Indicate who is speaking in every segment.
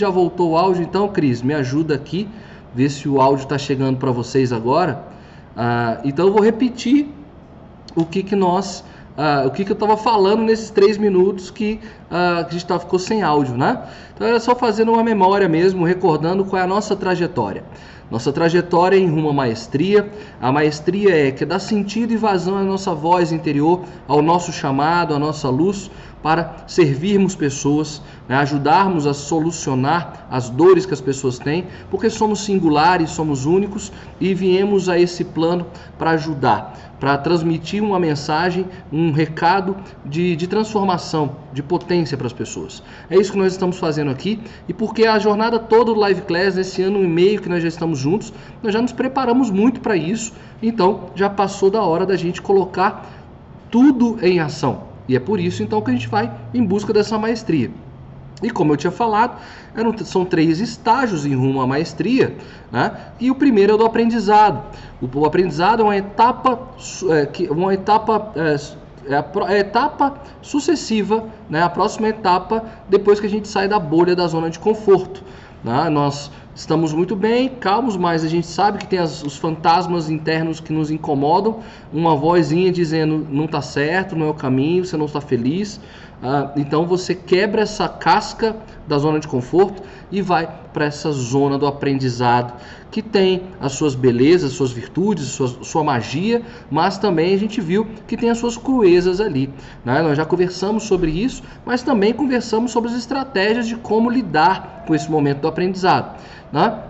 Speaker 1: Já voltou o áudio, então, Cris, me ajuda aqui, ver se o áudio está chegando para vocês agora. Ah, então, eu vou repetir o que, que nós, ah, o que, que eu estava falando nesses três minutos que, ah, que a gente tá, ficou sem áudio, né? Então, era só fazendo uma memória mesmo, recordando qual é a nossa trajetória. Nossa trajetória em rumo à maestria. A maestria é que dá sentido e vazão à nossa voz interior, ao nosso chamado, à nossa luz, para servirmos pessoas, né, ajudarmos a solucionar as dores que as pessoas têm, porque somos singulares, somos únicos e viemos a esse plano para ajudar, para transmitir uma mensagem, um recado de, de transformação, de potência para as pessoas. É isso que nós estamos fazendo aqui e porque a jornada toda do Live Class, nesse ano e meio que nós já estamos juntos, nós já nos preparamos muito para isso, então já passou da hora da gente colocar tudo em ação. E é por isso então que a gente vai em busca dessa maestria. E como eu tinha falado, eram, são três estágios em rumo à maestria, né? e o primeiro é o do aprendizado. O, o aprendizado é uma etapa, é, uma etapa, é, é é a, etapa sucessiva, né? a próxima etapa depois que a gente sai da bolha da zona de conforto. Né? Nós estamos muito bem, calmos, mas a gente sabe que tem as, os fantasmas internos que nos incomodam, uma vozinha dizendo não está certo, não é o caminho, você não está feliz. Ah, então você quebra essa casca da zona de conforto e vai para essa zona do aprendizado que tem as suas belezas, suas virtudes, sua, sua magia, mas também a gente viu que tem as suas cruezas ali. Né? Nós já conversamos sobre isso, mas também conversamos sobre as estratégias de como lidar com esse momento do aprendizado. Né?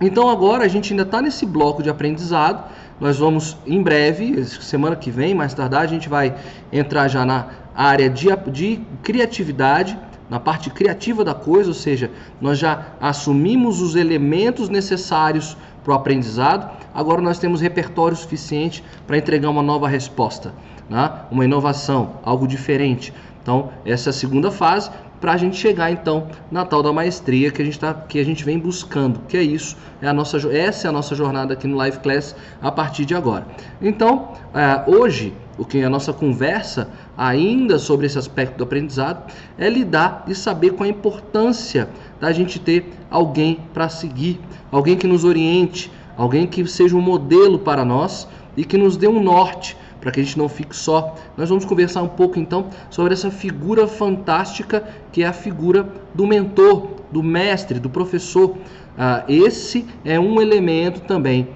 Speaker 1: Então agora a gente ainda está nesse bloco de aprendizado. Nós vamos em breve, semana que vem, mais tardar, a gente vai entrar já na área de, de criatividade, na parte criativa da coisa, ou seja, nós já assumimos os elementos necessários para o aprendizado, agora nós temos repertório suficiente para entregar uma nova resposta, né? uma inovação, algo diferente. Então, essa é a segunda fase para a gente chegar então na tal da maestria que a gente tá, que a gente vem buscando, que é isso, é a nossa essa é a nossa jornada aqui no Live Class a partir de agora. Então, é, hoje o que é a nossa conversa ainda sobre esse aspecto do aprendizado é lidar e saber com a importância da gente ter alguém para seguir, alguém que nos oriente, alguém que seja um modelo para nós e que nos dê um norte para que a gente não fique só. Nós vamos conversar um pouco então sobre essa figura fantástica que é a figura do mentor, do mestre, do professor. Ah, esse é um elemento também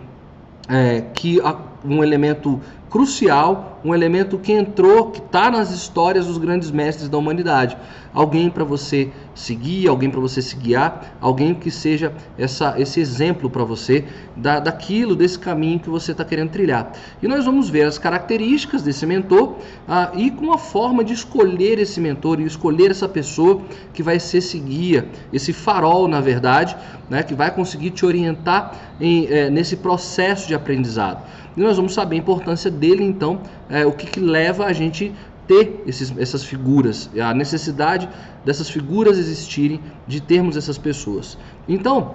Speaker 1: é, que um elemento crucial, um elemento que entrou, que está nas histórias dos grandes mestres da humanidade. Alguém para você seguir, alguém para você se guiar, alguém que seja essa, esse exemplo para você da, daquilo, desse caminho que você está querendo trilhar. E nós vamos ver as características desse mentor ah, e com a forma de escolher esse mentor e escolher essa pessoa que vai ser esse guia, esse farol, na verdade, né, que vai conseguir te orientar em, é, nesse processo de aprendizado. E nós vamos saber a importância dele, então, é, o que, que leva a gente ter esses, essas figuras, a necessidade dessas figuras existirem, de termos essas pessoas. Então,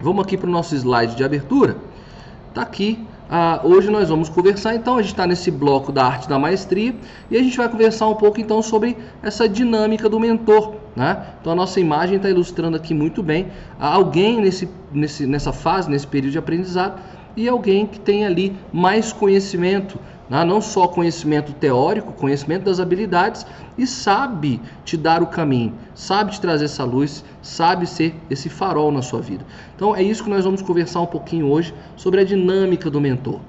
Speaker 1: vamos aqui para o nosso slide de abertura. Está aqui. Ah, hoje nós vamos conversar, então, a gente está nesse bloco da arte da maestria e a gente vai conversar um pouco então sobre essa dinâmica do mentor. Né? Então a nossa imagem está ilustrando aqui muito bem alguém nesse, nesse, nessa fase, nesse período de aprendizado, e alguém que tem ali mais conhecimento, né? não só conhecimento teórico, conhecimento das habilidades e sabe te dar o caminho, sabe te trazer essa luz, sabe ser esse farol na sua vida. Então é isso que nós vamos conversar um pouquinho hoje sobre a dinâmica do mentor.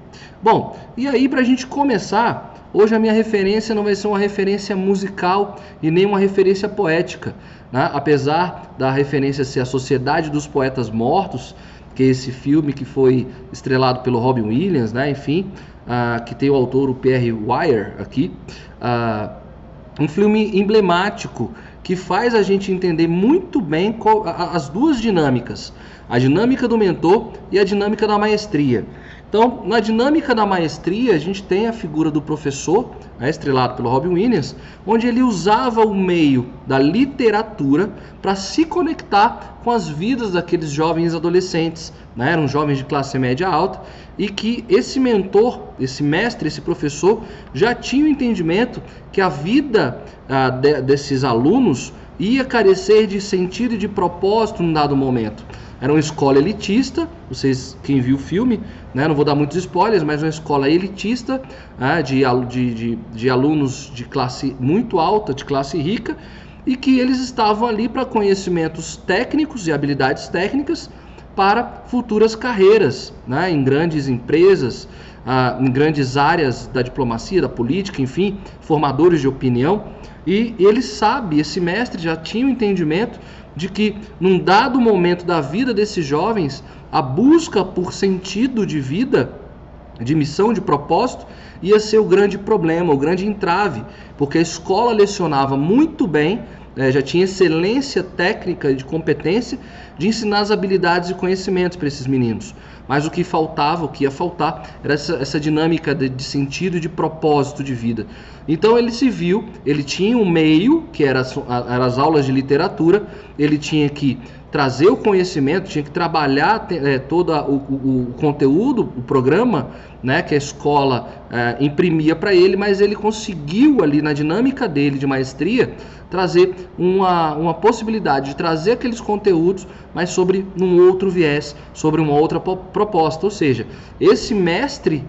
Speaker 1: Bom, e aí para a gente começar, hoje a minha referência não vai ser uma referência musical e nem uma referência poética. Né? Apesar da referência ser a Sociedade dos Poetas Mortos, que é esse filme que foi estrelado pelo Robin Williams, né? Enfim, uh, que tem o autor o Pierre Wire aqui, uh, um filme emblemático que faz a gente entender muito bem qual, as duas dinâmicas, a dinâmica do mentor e a dinâmica da maestria. Então, na dinâmica da maestria, a gente tem a figura do professor, né, estrelado pelo Robin Williams, onde ele usava o meio da literatura para se conectar com as vidas daqueles jovens adolescentes, né, eram jovens de classe média alta, e que esse mentor, esse mestre, esse professor, já tinha o entendimento que a vida ah, de, desses alunos ia carecer de sentido e de propósito num dado momento. Era uma escola elitista, vocês quem viu o filme, né, não vou dar muitos spoilers, mas uma escola elitista né, de, de, de, de alunos de classe muito alta, de classe rica, e que eles estavam ali para conhecimentos técnicos e habilidades técnicas para futuras carreiras né, em grandes empresas, ah, em grandes áreas da diplomacia, da política, enfim, formadores de opinião. E ele sabe, esse mestre já tinha o um entendimento de que num dado momento da vida desses jovens, a busca por sentido de vida, de missão, de propósito, ia ser o grande problema, o grande entrave, porque a escola lecionava muito bem, né, já tinha excelência técnica de competência de ensinar as habilidades e conhecimentos para esses meninos. Mas o que faltava, o que ia faltar, era essa, essa dinâmica de, de sentido e de propósito de vida. Então ele se viu, ele tinha um meio, que era, era as aulas de literatura, ele tinha que trazer o conhecimento, tinha que trabalhar é, todo o, o, o, conteúdo, o programa né, que a escola é, imprimia para ele, mas ele conseguiu ali na dinâmica dele de maestria trazer uma, uma possibilidade de trazer aqueles conteúdos, mas sobre um outro viés, sobre uma outra proposta. Ou seja, esse mestre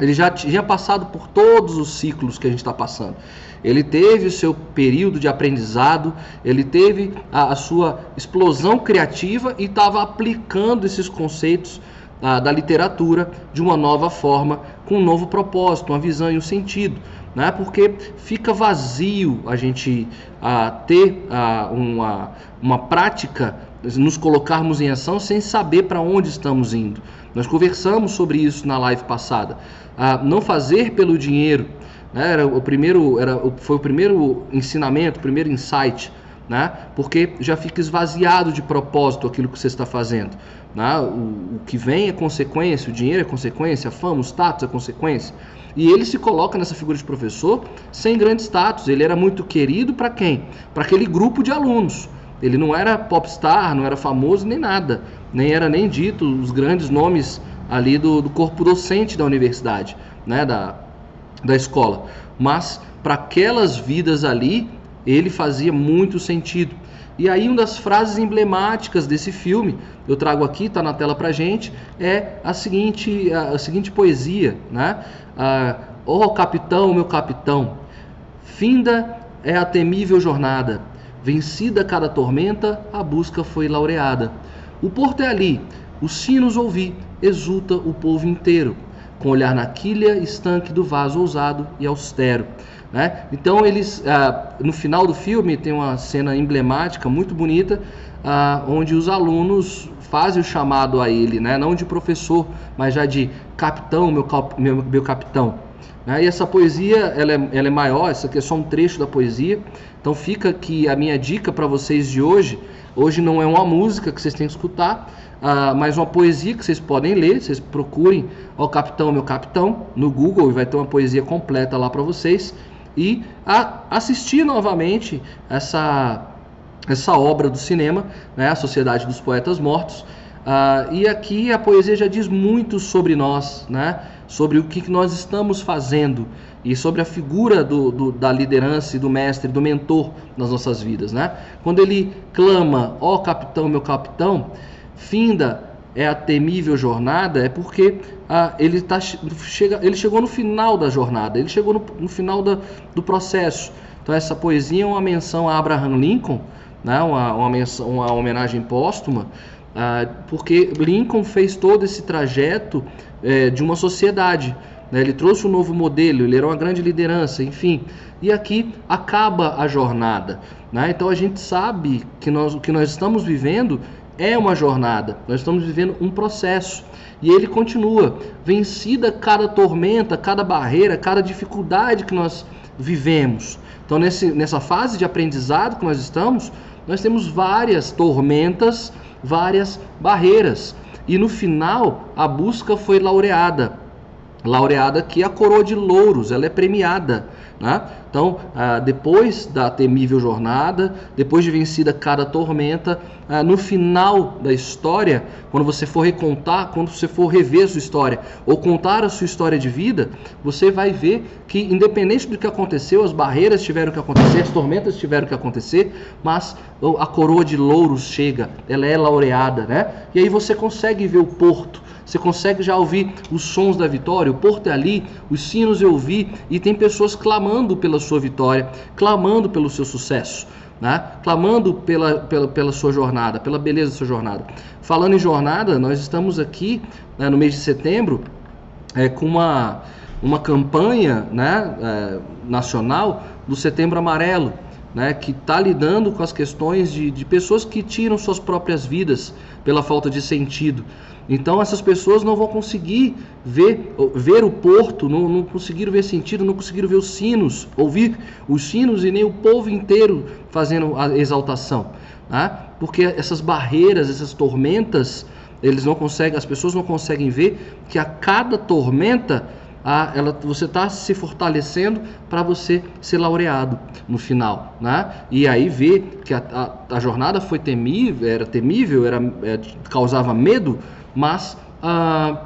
Speaker 1: ele já tinha passado por todos os ciclos que a gente está passando. Ele teve o seu período de aprendizado, ele teve a, a sua explosão criativa e estava aplicando esses conceitos ah, da literatura de uma nova forma, com um novo propósito, uma visão e um sentido. Né? Porque fica vazio a gente ah, ter ah, uma, uma prática, nos colocarmos em ação sem saber para onde estamos indo. Nós conversamos sobre isso na live passada a não fazer pelo dinheiro. Né? Era o primeiro, era, foi o primeiro ensinamento, o primeiro insight, né? porque já fica esvaziado de propósito aquilo que você está fazendo. Né? O, o que vem é consequência, o dinheiro é consequência, a fama, o status é consequência. E ele se coloca nessa figura de professor sem grande status. Ele era muito querido para quem? Para aquele grupo de alunos. Ele não era popstar, não era famoso nem nada, nem era nem dito os grandes nomes ali do, do corpo docente da universidade, né, da, da escola. Mas para aquelas vidas ali, ele fazia muito sentido. E aí uma das frases emblemáticas desse filme, eu trago aqui, está na tela para gente, é a seguinte, a, a seguinte poesia, né? Ah, oh capitão, meu capitão, finda é a temível jornada, vencida cada tormenta, a busca foi laureada. O porto é ali, os sinos ouvi, exulta o povo inteiro, com olhar na quilha estanque do vaso ousado e austero. Né? Então eles, ah, no final do filme tem uma cena emblemática muito bonita, ah, onde os alunos fazem o chamado a ele, né? não de professor, mas já de capitão, meu, meu, meu capitão. Né? E essa poesia ela é, ela é maior, essa aqui é só um trecho da poesia. Então fica aqui a minha dica para vocês de hoje. Hoje não é uma música que vocês têm que escutar, ah, mas uma poesia que vocês podem ler. Vocês procurem o Capitão Meu Capitão no Google e vai ter uma poesia completa lá para vocês. E a, assistir novamente essa, essa obra do cinema, né, A Sociedade dos Poetas Mortos. Ah, e aqui a poesia já diz muito sobre nós, né, sobre o que nós estamos fazendo e sobre a figura do, do, da liderança e do mestre, do mentor nas nossas vidas. Né? Quando ele clama, ó oh, capitão, meu capitão, finda é a temível jornada, é porque ah, ele, tá, chega, ele chegou no final da jornada, ele chegou no, no final da, do processo. Então essa poesia é uma menção a Abraham Lincoln, né, uma, uma, menção, uma homenagem póstuma, ah, porque Lincoln fez todo esse trajeto é, de uma sociedade. Né, ele trouxe um novo modelo, ele era uma grande liderança, enfim. E aqui acaba a jornada. Né? Então a gente sabe que nós, o que nós estamos vivendo é uma jornada, nós estamos vivendo um processo. E ele continua, vencida cada tormenta, cada barreira, cada dificuldade que nós vivemos. Então, nesse, nessa fase de aprendizado que nós estamos, nós temos várias tormentas, várias barreiras. E no final, a busca foi laureada. laureada aqui a coroa de louros, ela é premiada. Né? Então, ah, depois da temível jornada, depois de vencida cada tormenta, ah, no final da história, quando você for recontar, quando você for rever a sua história ou contar a sua história de vida, você vai ver que, independente do que aconteceu, as barreiras tiveram que acontecer, as tormentas tiveram que acontecer, mas a coroa de louros chega, ela é laureada, né? E aí você consegue ver o porto você consegue já ouvir os sons da vitória, o porto é ali, os sinos eu ouvi e tem pessoas clamando pela sua vitória, clamando pelo seu sucesso. Né? clamando pela, pela, pela sua jornada, pela beleza da sua jornada. Falando em jornada, nós estamos aqui né, no mês de setembro é, com uma, uma campanha né, é, nacional do Setembro Amarelo, né, que está lidando com as questões de, de pessoas que tiram suas próprias vidas pela falta de sentido. Então essas pessoas não vão conseguir ver, ver o porto, não, não conseguiram ver sentido, não conseguiram ver os sinos, ouvir os sinos e nem o povo inteiro fazendo a exaltação. Né? Porque essas barreiras, essas tormentas, eles não conseguem, as pessoas não conseguem ver que a cada tormenta a, ela, você está se fortalecendo para você ser laureado no final, né? E aí ver que a, a, a jornada foi temível, era temível, era, é, causava medo, mas ah,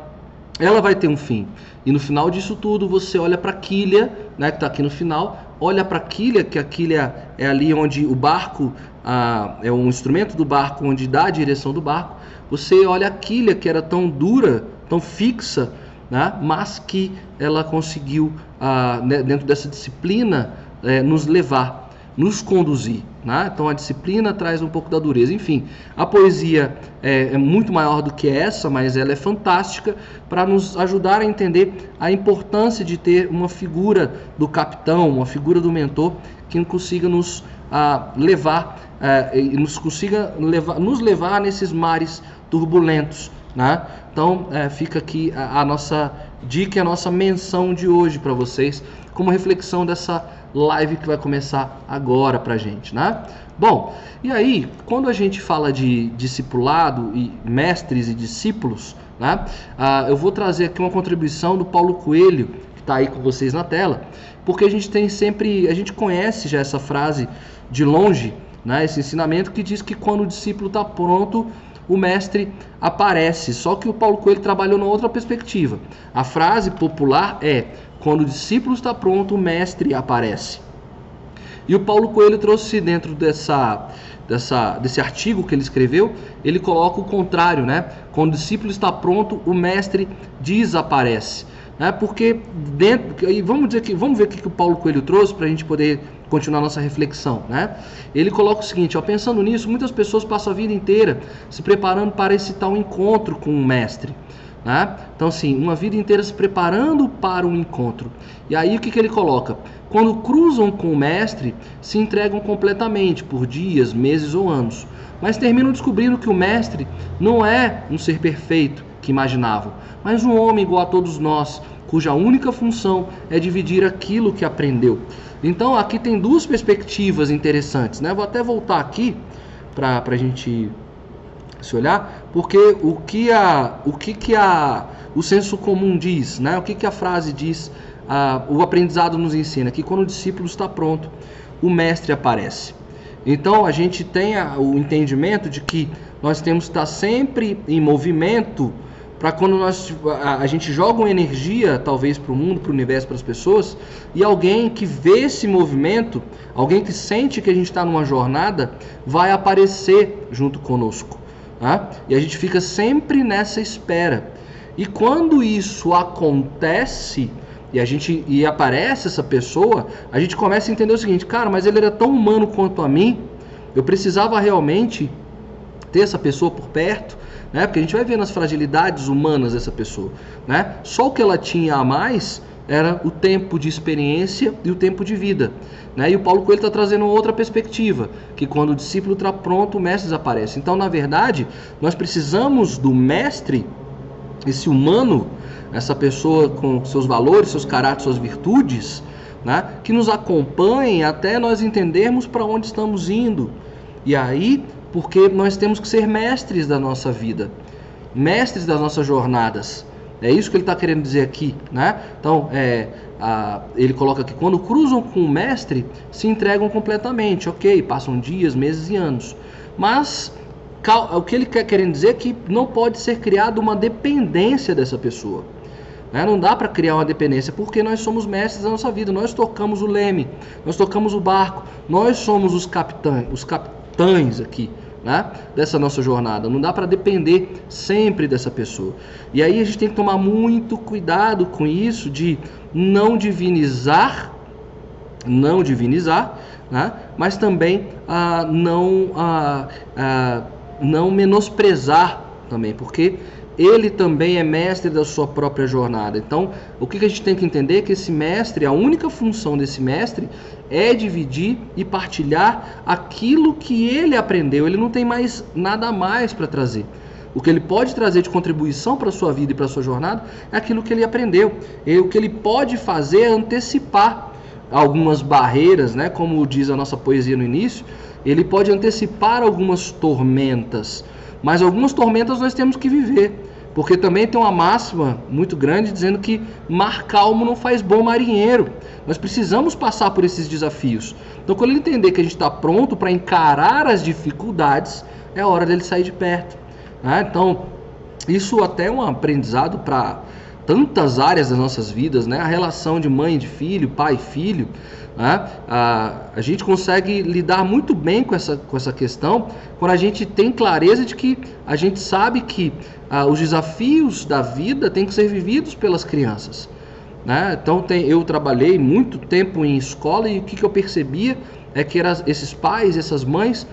Speaker 1: ela vai ter um fim. E no final disso tudo, você olha para a quilha, né, que está aqui no final, olha para a quilha, que a quilha é ali onde o barco, ah, é um instrumento do barco onde dá a direção do barco. Você olha a quilha que era tão dura, tão fixa, né, mas que ela conseguiu, ah, né, dentro dessa disciplina, eh, nos levar, nos conduzir. Né? Então a disciplina traz um pouco da dureza. Enfim, a poesia é, é muito maior do que essa, mas ela é fantástica para nos ajudar a entender a importância de ter uma figura do capitão, uma figura do mentor que consiga nos a, levar é, e nos consiga levar, nos levar nesses mares turbulentos. Né? Então é, fica aqui a, a nossa dica, a nossa menção de hoje para vocês, como reflexão dessa live que vai começar agora pra gente, né? Bom, e aí, quando a gente fala de discipulado e mestres e discípulos, né? Ah, eu vou trazer aqui uma contribuição do Paulo Coelho, que está aí com vocês na tela, porque a gente tem sempre, a gente conhece já essa frase de longe, né? Esse ensinamento que diz que quando o discípulo está pronto, o mestre aparece. Só que o Paulo Coelho trabalhou numa outra perspectiva. A frase popular é: quando o discípulo está pronto, o mestre aparece. E o Paulo Coelho trouxe dentro dessa, dessa, desse artigo que ele escreveu, ele coloca o contrário, né? Quando o discípulo está pronto, o mestre desaparece. Né? Porque dentro, e vamos dizer que vamos ver o que o Paulo Coelho trouxe para a gente poder continuar nossa reflexão, né? Ele coloca o seguinte, ó, pensando nisso, muitas pessoas passam a vida inteira se preparando para esse tal encontro com o mestre. Né? Então, assim, uma vida inteira se preparando para um encontro. E aí o que, que ele coloca? Quando cruzam com o mestre, se entregam completamente por dias, meses ou anos. Mas terminam descobrindo que o mestre não é um ser perfeito que imaginavam, mas um homem igual a todos nós, cuja única função é dividir aquilo que aprendeu. Então aqui tem duas perspectivas interessantes. Né? Vou até voltar aqui para a gente se olhar, porque o que a, o que, que a, o senso comum diz, né? O que, que a frase diz, a, o aprendizado nos ensina que quando o discípulo está pronto, o mestre aparece. Então a gente tem a, o entendimento de que nós temos que estar sempre em movimento para quando nós a, a, gente joga uma energia talvez para o mundo, para o universo, para as pessoas, e alguém que vê esse movimento, alguém que sente que a gente está numa jornada, vai aparecer junto conosco. Tá? E a gente fica sempre nessa espera. E quando isso acontece e a gente e aparece essa pessoa, a gente começa a entender o seguinte, cara, mas ele era tão humano quanto a mim. Eu precisava realmente ter essa pessoa por perto, né? Porque a gente vai vendo as fragilidades humanas dessa pessoa, né? Só o que ela tinha a mais era o tempo de experiência e o tempo de vida. Né? E o Paulo Coelho está trazendo outra perspectiva, que quando o discípulo está pronto, o mestre desaparece. Então, na verdade, nós precisamos do mestre, esse humano, essa pessoa com seus valores, seus caráteres, suas virtudes, né? que nos acompanhe até nós entendermos para onde estamos indo. E aí, porque nós temos que ser mestres da nossa vida, mestres das nossas jornadas. É isso que ele está querendo dizer aqui, né? Então, é, a, ele coloca que quando cruzam com o mestre, se entregam completamente, ok? Passam dias, meses e anos. Mas o que ele quer querendo dizer é que não pode ser criada uma dependência dessa pessoa. Né? Não dá para criar uma dependência, porque nós somos mestres da nossa vida, nós tocamos o leme, nós tocamos o barco, nós somos os capitães, os capitães aqui. Né? dessa nossa jornada. Não dá para depender sempre dessa pessoa. E aí a gente tem que tomar muito cuidado com isso de não divinizar, não divinizar, né? mas também ah, não, ah, ah, não menosprezar também, porque ele também é mestre da sua própria jornada. Então, o que a gente tem que entender é que esse mestre, a única função desse mestre é dividir e partilhar aquilo que ele aprendeu. Ele não tem mais nada mais para trazer. O que ele pode trazer de contribuição para a sua vida e para a sua jornada é aquilo que ele aprendeu. E o que ele pode fazer é antecipar algumas barreiras, né? como diz a nossa poesia no início, ele pode antecipar algumas tormentas mas algumas tormentas nós temos que viver. Porque também tem uma máxima muito grande dizendo que mar calmo não faz bom marinheiro. Nós precisamos passar por esses desafios. Então, quando ele entender que a gente está pronto para encarar as dificuldades, é hora dele sair de perto. Né? Então, isso até é um aprendizado para tantas áreas das nossas vidas, né? A relação de mãe de filho, pai e filho, né? A, a gente consegue lidar muito bem com essa, com essa questão quando a gente tem clareza de que a gente sabe que ah, os desafios da vida têm que ser vividos pelas crianças. Né? Então tem, eu trabalhei muito tempo em escola e o que, que eu percebia é que era esses pais, essas mães,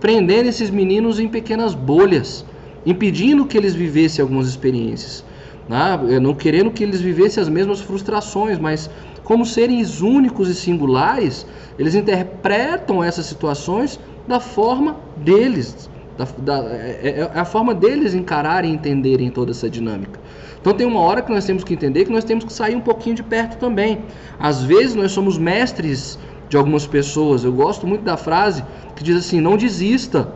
Speaker 1: prendendo esses meninos em pequenas bolhas, impedindo que eles vivessem algumas experiências. Né? Não querendo que eles vivessem as mesmas frustrações, mas como seres únicos e singulares, eles interpretam essas situações da forma deles. Da, da, é, é, é a forma deles encararem e entenderem toda essa dinâmica. Então tem uma hora que nós temos que entender que nós temos que sair um pouquinho de perto também. Às vezes nós somos mestres de algumas pessoas. Eu gosto muito da frase que diz assim: não desista,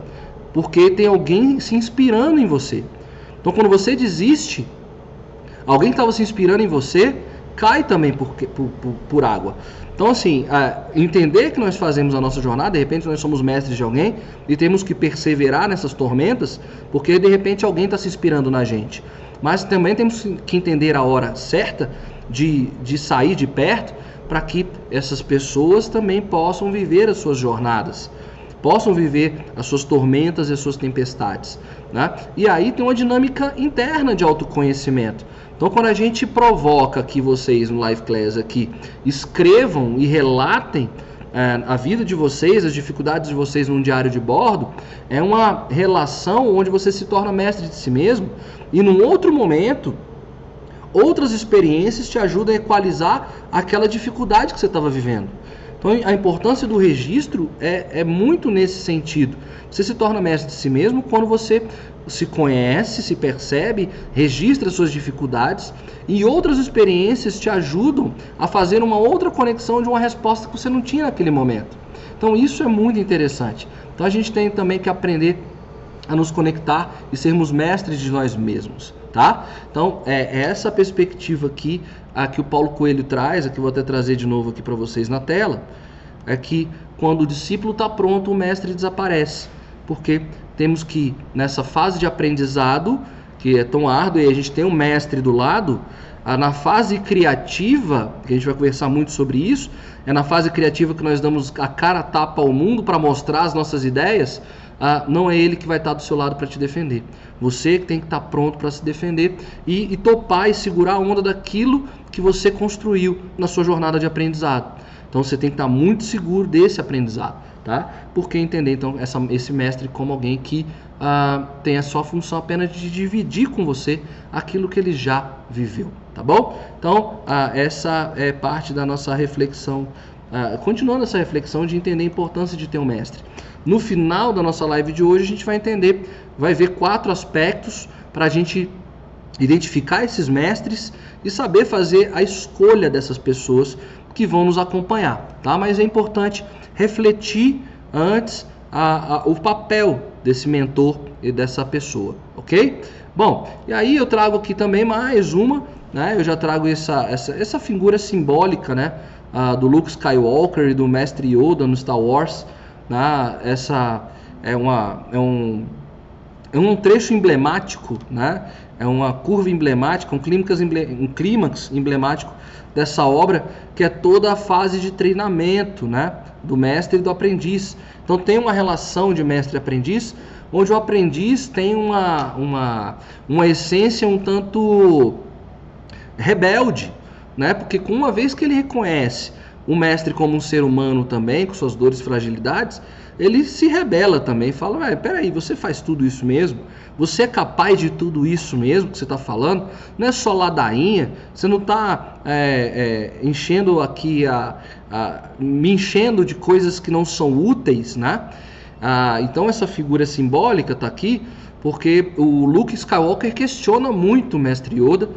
Speaker 1: porque tem alguém se inspirando em você. Então quando você desiste, alguém estava se inspirando em você cai também por, por, por, por água. Então, assim, entender que nós fazemos a nossa jornada, de repente nós somos mestres de alguém e temos que perseverar nessas tormentas, porque de repente alguém está se inspirando na gente. Mas também temos que entender a hora certa de, de sair de perto para que essas pessoas também possam viver as suas jornadas, possam viver as suas tormentas e as suas tempestades. Né? E aí tem uma dinâmica interna de autoconhecimento. Então, quando a gente provoca que vocês no Live Class aqui escrevam e relatem é, a vida de vocês, as dificuldades de vocês num diário de bordo, é uma relação onde você se torna mestre de si mesmo e num outro momento, outras experiências te ajudam a equalizar aquela dificuldade que você estava vivendo. Então, a importância do registro é, é muito nesse sentido. Você se torna mestre de si mesmo quando você se conhece, se percebe, registra suas dificuldades e outras experiências te ajudam a fazer uma outra conexão de uma resposta que você não tinha naquele momento. Então isso é muito interessante. Então a gente tem também que aprender a nos conectar e sermos mestres de nós mesmos, tá? Então é, é essa perspectiva aqui a que o Paulo Coelho traz, aqui vou até trazer de novo aqui para vocês na tela, é que quando o discípulo está pronto, o mestre desaparece, porque temos que, nessa fase de aprendizado, que é tão árduo, e a gente tem um mestre do lado, na fase criativa, que a gente vai conversar muito sobre isso, é na fase criativa que nós damos a cara a tapa ao mundo para mostrar as nossas ideias, não é ele que vai estar do seu lado para te defender. Você tem que estar pronto para se defender e, e topar e segurar a onda daquilo que você construiu na sua jornada de aprendizado. Então você tem que estar muito seguro desse aprendizado tá? Porque entender então essa, esse mestre como alguém que ah, tem a sua função apenas de dividir com você aquilo que ele já viveu, tá bom? Então ah, essa é parte da nossa reflexão, ah, continuando essa reflexão de entender a importância de ter um mestre. No final da nossa live de hoje a gente vai entender, vai ver quatro aspectos para a gente identificar esses mestres e saber fazer a escolha dessas pessoas que vão nos acompanhar, tá? Mas é importante refletir antes a, a, o papel desse mentor e dessa pessoa, ok? Bom, e aí eu trago aqui também mais uma, né? Eu já trago essa, essa, essa figura simbólica, né? Uh, do Luke Skywalker e do Mestre Yoda no Star Wars, né? Essa é, uma, é, um, é um trecho emblemático, né? É uma curva emblemática, um clímax, um clímax emblemático dessa obra, que é toda a fase de treinamento, né? Do mestre e do aprendiz. Então tem uma relação de mestre e aprendiz, onde o aprendiz tem uma, uma, uma essência um tanto rebelde, né? Porque uma vez que ele reconhece o mestre como um ser humano também, com suas dores e fragilidades, ele se rebela também, fala, Ué, peraí, você faz tudo isso mesmo? Você é capaz de tudo isso mesmo que você está falando? Não é só ladainha, você não está é, é, enchendo aqui, a, a, me enchendo de coisas que não são úteis, né? Ah, então essa figura simbólica está aqui porque o Luke Skywalker questiona muito o Mestre Yoda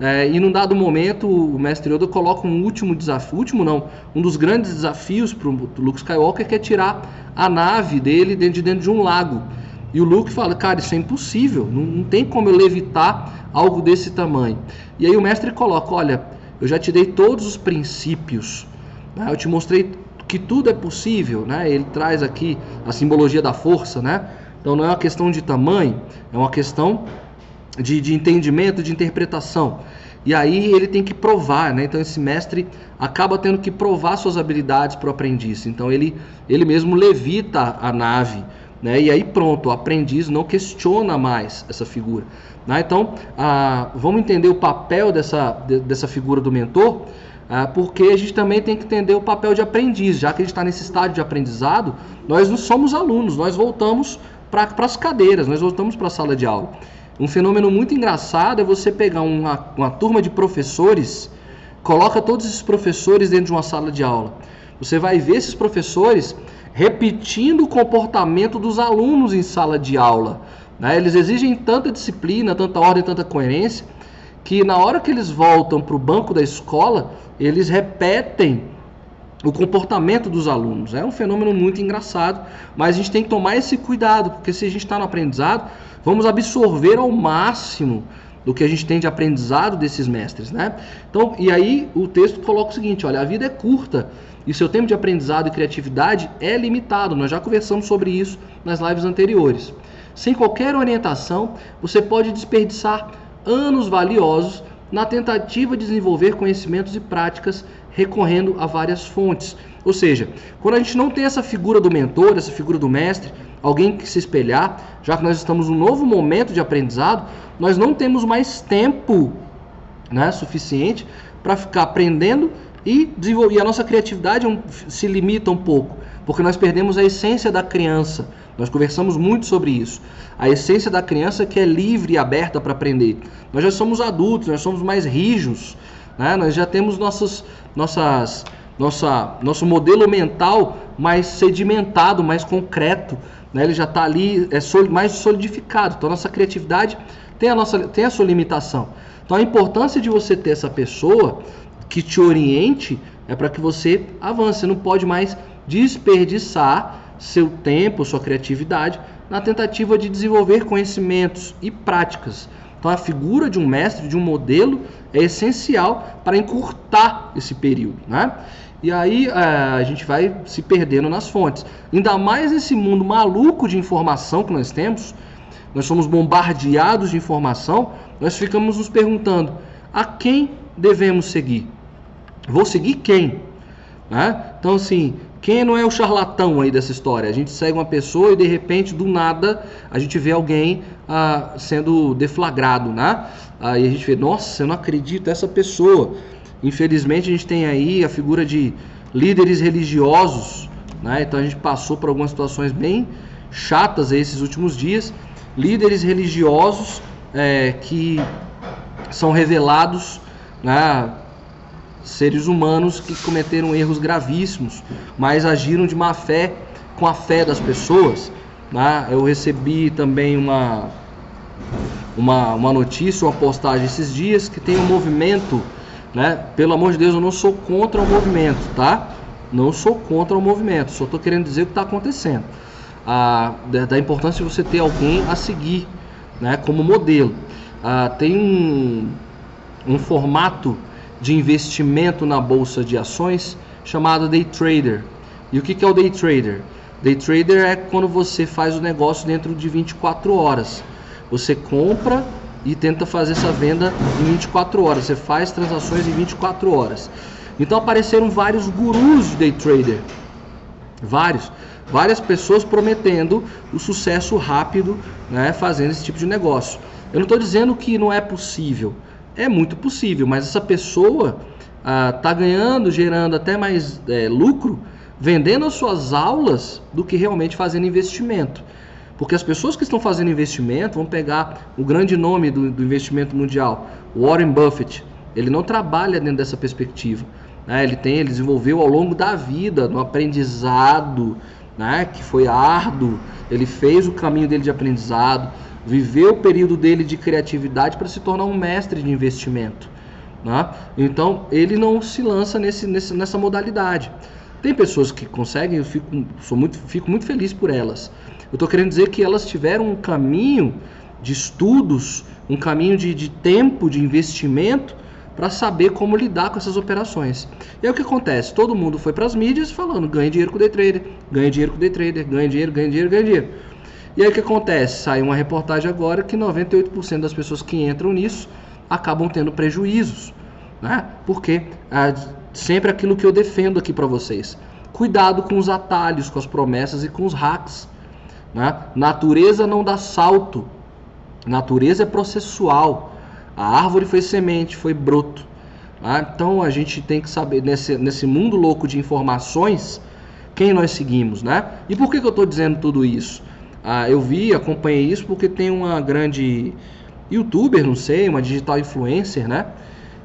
Speaker 1: é, e num dado momento o Mestre Yoda coloca um último desafio, último não, um dos grandes desafios para o Luke Skywalker que é tirar a nave dele de, dentro de um lago. E o Luke fala, cara, isso é impossível, não, não tem como eu levitar algo desse tamanho. E aí o mestre coloca, olha, eu já te dei todos os princípios, né? eu te mostrei que tudo é possível, né? Ele traz aqui a simbologia da força, né? Então não é uma questão de tamanho, é uma questão de, de entendimento, de interpretação. E aí ele tem que provar, né? Então esse mestre acaba tendo que provar suas habilidades para o aprendiz. Então ele, ele mesmo levita a nave, né? E aí pronto, o aprendiz não questiona mais essa figura. Né? Então ah, vamos entender o papel dessa, de, dessa figura do mentor é, porque a gente também tem que entender o papel de aprendiz, já que a gente está nesse estágio de aprendizado, nós não somos alunos, nós voltamos para as cadeiras, nós voltamos para a sala de aula. Um fenômeno muito engraçado é você pegar uma, uma turma de professores, coloca todos esses professores dentro de uma sala de aula. Você vai ver esses professores repetindo o comportamento dos alunos em sala de aula. Né? Eles exigem tanta disciplina, tanta ordem, tanta coerência, que na hora que eles voltam para o banco da escola, eles repetem o comportamento dos alunos. É um fenômeno muito engraçado, mas a gente tem que tomar esse cuidado, porque se a gente está no aprendizado, vamos absorver ao máximo do que a gente tem de aprendizado desses mestres, né? Então, e aí o texto coloca o seguinte: olha, a vida é curta e seu tempo de aprendizado e criatividade é limitado. Nós já conversamos sobre isso nas lives anteriores. Sem qualquer orientação, você pode desperdiçar anos valiosos na tentativa de desenvolver conhecimentos e práticas recorrendo a várias fontes. Ou seja, quando a gente não tem essa figura do mentor, essa figura do mestre, alguém que se espelhar, já que nós estamos num novo momento de aprendizado, nós não temos mais tempo né, suficiente para ficar aprendendo e desenvolver. E a nossa criatividade é se limita um pouco, porque nós perdemos a essência da criança. Nós conversamos muito sobre isso. A essência da criança que é livre e aberta para aprender. Nós já somos adultos, nós somos mais rijos, né? nós já temos nossos, nossas, nossa, nosso modelo mental mais sedimentado, mais concreto. Né? Ele já está ali é mais solidificado. Então, nossa criatividade tem a, nossa, tem a sua limitação. Então, a importância de você ter essa pessoa que te oriente é para que você avance. Você não pode mais desperdiçar seu tempo, sua criatividade na tentativa de desenvolver conhecimentos e práticas. Então, a figura de um mestre, de um modelo, é essencial para encurtar esse período. Né? E aí é, a gente vai se perdendo nas fontes. Ainda mais nesse mundo maluco de informação que nós temos, nós somos bombardeados de informação, nós ficamos nos perguntando: a quem devemos seguir? Vou seguir quem? Né? Então, assim, quem não é o charlatão aí dessa história? A gente segue uma pessoa e de repente, do nada, a gente vê alguém ah, sendo deflagrado, né? Aí a gente vê, nossa, eu não acredito, essa pessoa. Infelizmente, a gente tem aí a figura de líderes religiosos, né? Então a gente passou por algumas situações bem chatas esses últimos dias. Líderes religiosos é, que são revelados, né? Seres humanos que cometeram erros gravíssimos, mas agiram de má fé com a fé das pessoas. Né? Eu recebi também uma, uma, uma notícia, uma postagem esses dias que tem um movimento, né? Pelo amor de Deus, eu não sou contra o movimento, tá? Não sou contra o movimento, só estou querendo dizer o que está acontecendo. Ah, da, da importância de você ter alguém a seguir. né, como modelo. Ah, tem um, um formato de investimento na bolsa de ações chamado day trader. E o que, é o day trader? Day trader é quando você faz o negócio dentro de 24 horas. Você compra e tenta fazer essa venda em 24 horas. Você faz transações em 24 horas. Então apareceram vários gurus de day trader. Vários. Várias pessoas prometendo o sucesso rápido né, fazendo esse tipo de negócio. Eu não estou dizendo que não é possível. É muito possível, mas essa pessoa está ah, ganhando, gerando até mais é, lucro vendendo as suas aulas do que realmente fazendo investimento. Porque as pessoas que estão fazendo investimento vão pegar o grande nome do, do investimento mundial, Warren Buffett. Ele não trabalha dentro dessa perspectiva. Né? Ele tem, ele desenvolveu ao longo da vida, no aprendizado, né? que foi árduo. Ele fez o caminho dele de aprendizado, viveu o período dele de criatividade para se tornar um mestre de investimento. Né? Então ele não se lança nesse, nesse, nessa modalidade. Tem pessoas que conseguem, eu fico, sou muito, fico muito feliz por elas. Eu estou querendo dizer que elas tiveram um caminho de estudos, um caminho de, de tempo, de investimento para saber como lidar com essas operações. E aí o que acontece? Todo mundo foi para as mídias falando: ganha dinheiro com o day trader, ganha dinheiro com o day trader, ganha dinheiro, ganha dinheiro, ganha dinheiro. E aí o que acontece? Sai uma reportagem agora que 98% das pessoas que entram nisso acabam tendo prejuízos, né? Porque ah, sempre aquilo que eu defendo aqui para vocês. Cuidado com os atalhos, com as promessas e com os hacks. Né? Natureza não dá salto. Natureza é processual. A árvore foi semente, foi broto. Né? Então a gente tem que saber, nesse, nesse mundo louco de informações, quem nós seguimos. Né? E por que, que eu estou dizendo tudo isso? Ah, eu vi, acompanhei isso porque tem uma grande youtuber, não sei, uma digital influencer, né?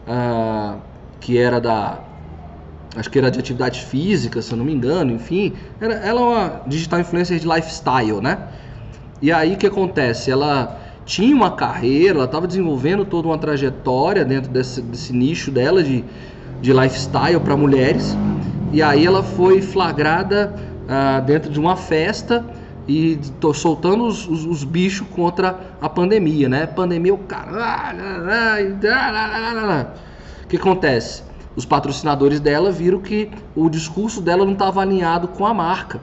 Speaker 1: Ah, que era da acho que era de atividade física, se eu não me engano, enfim. Era, ela é uma digital influencer de lifestyle, né? E aí o que acontece? Ela tinha uma carreira, ela estava desenvolvendo toda uma trajetória dentro desse, desse nicho dela de, de lifestyle para mulheres. E aí ela foi flagrada ah, dentro de uma festa e tô soltando os, os, os, bichos contra a pandemia, né? Pandemia, o caralho. O que acontece? os patrocinadores dela viram que o discurso dela não estava alinhado com a marca,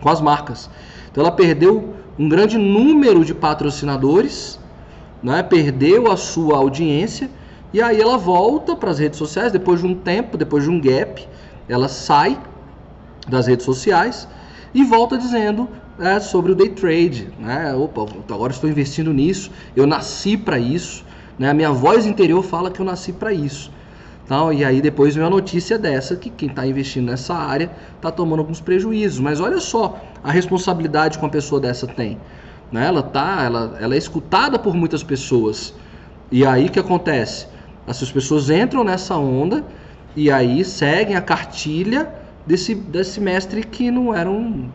Speaker 1: com as marcas. Então ela perdeu um grande número de patrocinadores, né? perdeu a sua audiência e aí ela volta para as redes sociais depois de um tempo, depois de um gap, ela sai das redes sociais e volta dizendo é, sobre o day trade, né? Opa, agora estou investindo nisso, eu nasci para isso, né? A minha voz interior fala que eu nasci para isso. Tal, e aí depois vem a notícia dessa que quem está investindo nessa área está tomando alguns prejuízos. Mas olha só a responsabilidade que uma pessoa dessa tem. Né? Ela, tá, ela, ela é escutada por muitas pessoas. E aí o que acontece? Essas pessoas entram nessa onda e aí seguem a cartilha desse, desse mestre que não era um,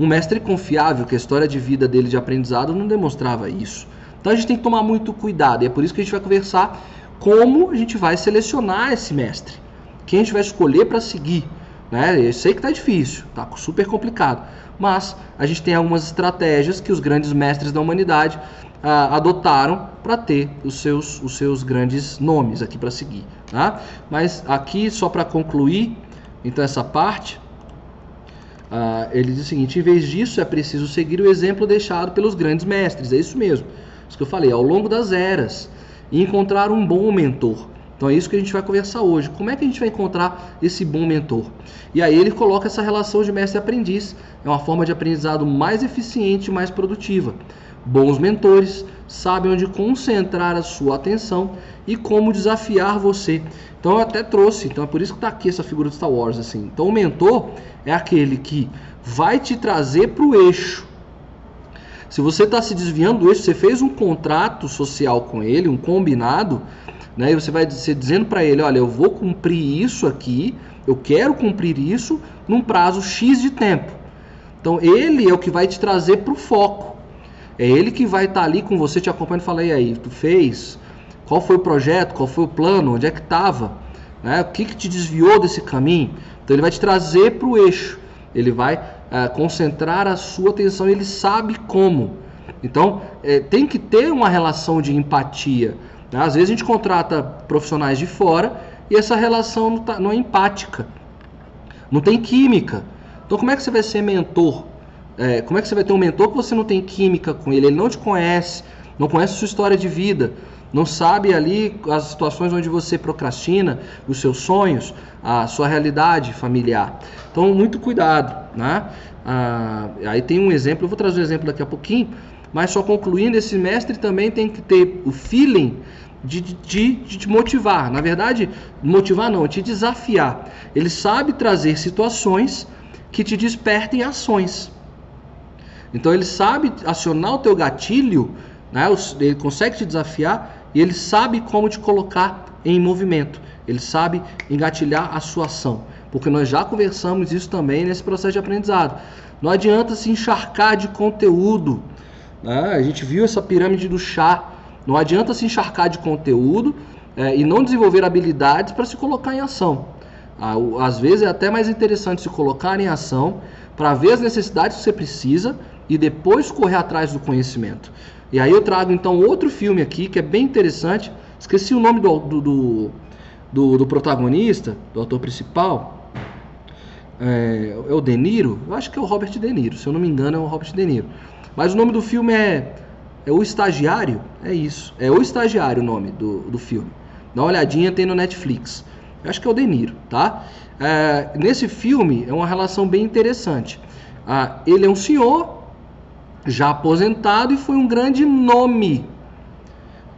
Speaker 1: um mestre confiável, que a história de vida dele de aprendizado não demonstrava isso. Então a gente tem que tomar muito cuidado. E é por isso que a gente vai conversar como a gente vai selecionar esse mestre, quem a gente vai escolher para seguir. Né? Eu sei que está difícil, está super complicado, mas a gente tem algumas estratégias que os grandes mestres da humanidade ah, adotaram para ter os seus, os seus grandes nomes aqui para seguir. Tá? Mas aqui, só para concluir, então essa parte, ah, ele diz o seguinte: em vez disso, é preciso seguir o exemplo deixado pelos grandes mestres. É isso mesmo. Isso que eu falei, ao longo das eras encontrar um bom mentor. Então é isso que a gente vai conversar hoje. Como é que a gente vai encontrar esse bom mentor? E aí ele coloca essa relação de mestre e aprendiz. É uma forma de aprendizado mais eficiente e mais produtiva. Bons mentores sabem onde concentrar a sua atenção e como desafiar você. Então eu até trouxe, então é por isso que está aqui essa figura do Star Wars assim. Então o mentor é aquele que vai te trazer para o eixo se você está se desviando do eixo, você fez um contrato social com ele, um combinado, né? E você vai ser dizendo para ele, olha, eu vou cumprir isso aqui, eu quero cumprir isso num prazo X de tempo. Então ele é o que vai te trazer para o foco. É ele que vai estar tá ali com você te acompanhando e falar, e aí, tu fez? Qual foi o projeto? Qual foi o plano? Onde é que estava? Né? O que, que te desviou desse caminho? Então ele vai te trazer para o eixo. Ele vai concentrar a sua atenção, ele sabe como. Então, é, tem que ter uma relação de empatia. Né? Às vezes a gente contrata profissionais de fora e essa relação não, tá, não é empática, não tem química. Então, como é que você vai ser mentor? É, como é que você vai ter um mentor que você não tem química com ele? Ele não te conhece, não conhece a sua história de vida, não sabe ali as situações onde você procrastina, os seus sonhos, a sua realidade familiar. Então, muito cuidado, né? Ah, aí tem um exemplo, eu vou trazer um exemplo daqui a pouquinho, mas só concluindo, esse mestre também tem que ter o feeling de, de, de te motivar. Na verdade, motivar não, te desafiar. Ele sabe trazer situações que te despertem ações. Então ele sabe acionar o teu gatilho, né? ele consegue te desafiar e ele sabe como te colocar em movimento. Ele sabe engatilhar a sua ação. Porque nós já conversamos isso também nesse processo de aprendizado. Não adianta se encharcar de conteúdo. Né? A gente viu essa pirâmide do chá. Não adianta se encharcar de conteúdo é, e não desenvolver habilidades para se colocar em ação. Às vezes é até mais interessante se colocar em ação para ver as necessidades que você precisa e depois correr atrás do conhecimento. E aí eu trago então outro filme aqui que é bem interessante. Esqueci o nome do, do, do, do protagonista, do ator principal. É, é, o De Niro? Eu acho que é o Robert De Niro, se eu não me engano é o Robert De Niro. Mas o nome do filme é, é O Estagiário? É isso, é O Estagiário o nome do, do filme. Dá uma olhadinha, tem no Netflix. Eu acho que é o De Niro, tá? É, nesse filme é uma relação bem interessante. Ah, ele é um senhor já aposentado e foi um grande nome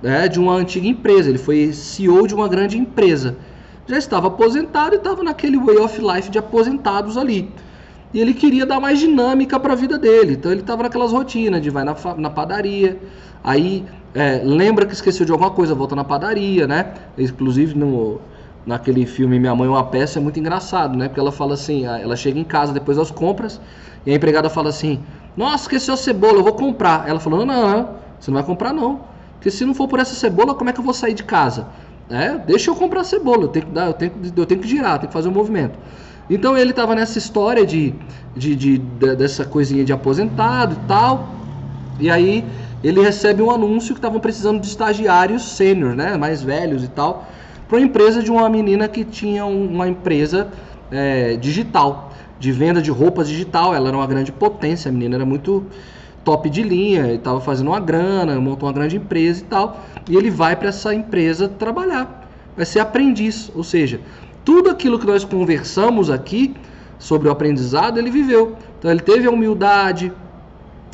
Speaker 1: né, de uma antiga empresa. Ele foi CEO de uma grande empresa. Já estava aposentado e estava naquele way of life de aposentados ali. E ele queria dar mais dinâmica para a vida dele. Então ele estava naquelas rotinas de vai na, na padaria, aí é, lembra que esqueceu de alguma coisa, volta na padaria, né? Inclusive no, naquele filme Minha Mãe é uma Peça é muito engraçado, né? Porque ela fala assim, ela chega em casa depois das compras e a empregada fala assim, nossa, esqueceu a cebola, eu vou comprar. Ela falou, não, não, você não vai comprar não. Porque se não for por essa cebola, como é que eu vou sair de casa? É, deixa eu comprar cebola, eu tenho que dar, eu tenho, eu tenho que girar, tenho que fazer um movimento. Então ele estava nessa história de, de, de, de, dessa coisinha de aposentado e tal. E aí ele recebe um anúncio que estavam precisando de estagiários sênior, né, mais velhos e tal, para uma empresa de uma menina que tinha uma empresa é, digital, de venda de roupas digital. Ela era uma grande potência, a menina era muito top de linha, estava fazendo uma grana, montou uma grande empresa e tal, e ele vai para essa empresa trabalhar, vai ser aprendiz, ou seja, tudo aquilo que nós conversamos aqui sobre o aprendizado, ele viveu. Então ele teve a humildade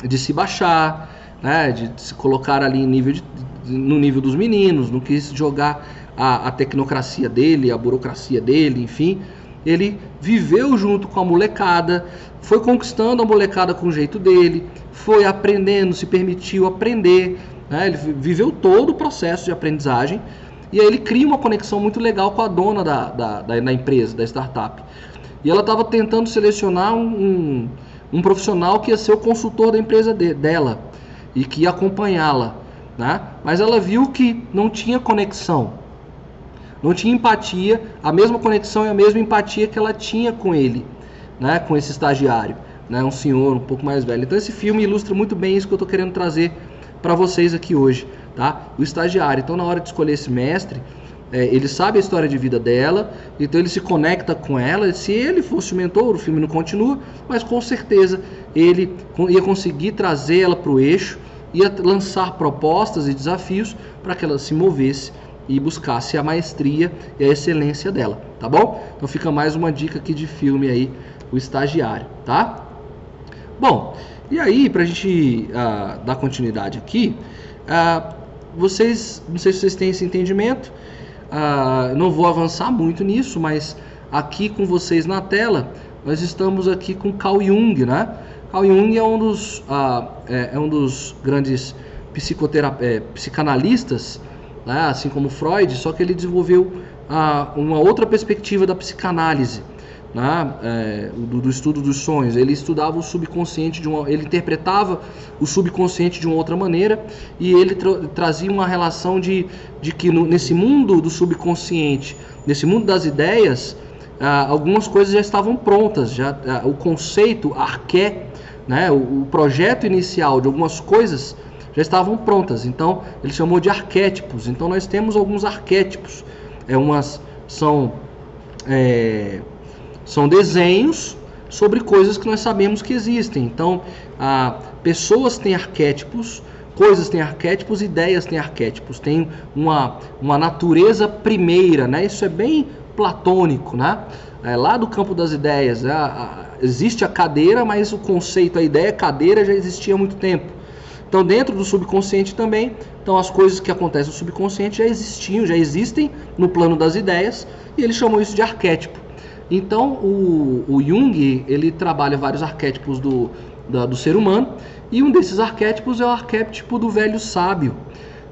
Speaker 1: de se baixar, né, de se colocar ali nível de, no nível dos meninos, não quis jogar a, a tecnocracia dele, a burocracia dele, enfim, ele viveu junto com a molecada, foi conquistando a molecada com o jeito dele, foi aprendendo, se permitiu aprender, né? ele viveu todo o processo de aprendizagem e aí ele cria uma conexão muito legal com a dona da, da, da, da empresa, da startup. E ela estava tentando selecionar um, um, profissional que ia ser o consultor da empresa de, dela e que ia acompanhá-la. Né? Mas ela viu que não tinha conexão, não tinha empatia, a mesma conexão e a mesma empatia que ela tinha com ele, né? com esse estagiário né, um senhor um pouco mais velho. Então esse filme ilustra muito bem isso que eu estou querendo trazer para vocês aqui hoje, tá? O estagiário. Então na hora de escolher esse mestre, é, ele sabe a história de vida dela, então ele se conecta com ela. Se ele fosse o mentor, o filme não continua, mas com certeza ele ia conseguir trazer ela para o eixo, ia lançar propostas e desafios para que ela se movesse e buscasse a maestria e a excelência dela, tá bom? Então fica mais uma dica aqui de filme aí, o estagiário, tá? Bom, e aí, para a gente uh, dar continuidade aqui, uh, vocês, não sei se vocês têm esse entendimento, uh, não vou avançar muito nisso, mas aqui com vocês na tela, nós estamos aqui com Carl Jung, né? Carl Jung é um dos, é, é, um dos grandes é, psicanalistas, né? assim como Freud, só que ele desenvolveu uma outra perspectiva da psicanálise né, é, do, do, estudo dos sonhos. Ele estudava o subconsciente de uma, ele interpretava o subconsciente de uma outra maneira e ele tra trazia uma relação de, de que no, nesse mundo do subconsciente, nesse mundo das ideias, ah, algumas coisas já estavam prontas, já ah, o conceito arqué né, o, o projeto inicial de algumas coisas já estavam prontas. Então ele chamou de arquétipos. Então nós temos alguns arquétipos. É umas são é, são desenhos sobre coisas que nós sabemos que existem. Então, a, pessoas têm arquétipos, coisas têm arquétipos, ideias têm arquétipos. Tem uma, uma natureza primeira, né? Isso é bem platônico, né? É, lá do campo das ideias, a, a, existe a cadeira, mas o conceito, a ideia cadeira já existia há muito tempo. Então, dentro do subconsciente também, então as coisas que acontecem no subconsciente já existiam, já existem no plano das ideias, e ele chamou isso de arquétipo. Então, o, o Jung, ele trabalha vários arquétipos do, da, do ser humano, e um desses arquétipos é o arquétipo do velho sábio.